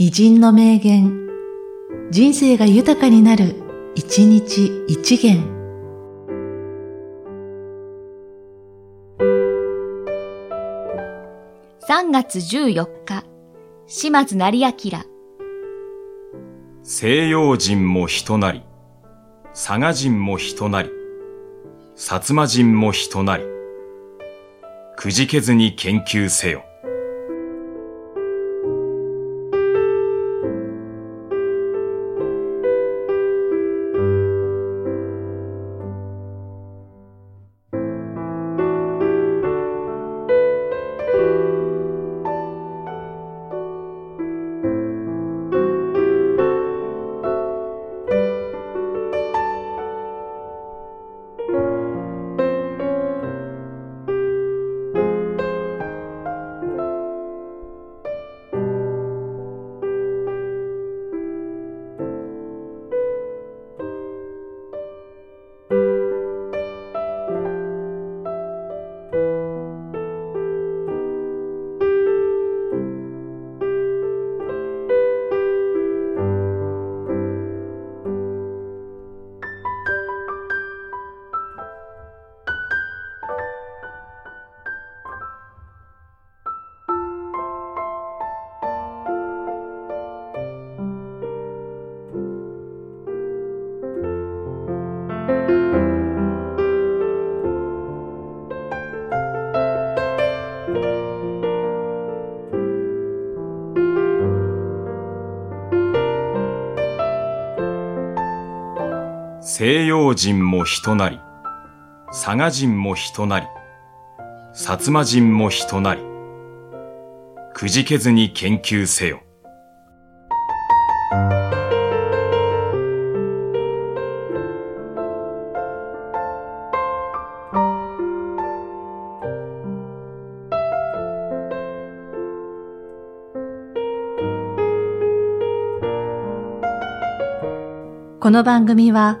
偉人の名言、人生が豊かになる、一日一元。3月14日、島津成明。西洋人も人なり、佐賀人も人なり、薩摩人も人なり、くじけずに研究せよ。西洋人も人なり、佐賀人も人なり、薩摩人も人なり、くじけずに研究せよ。この番組は、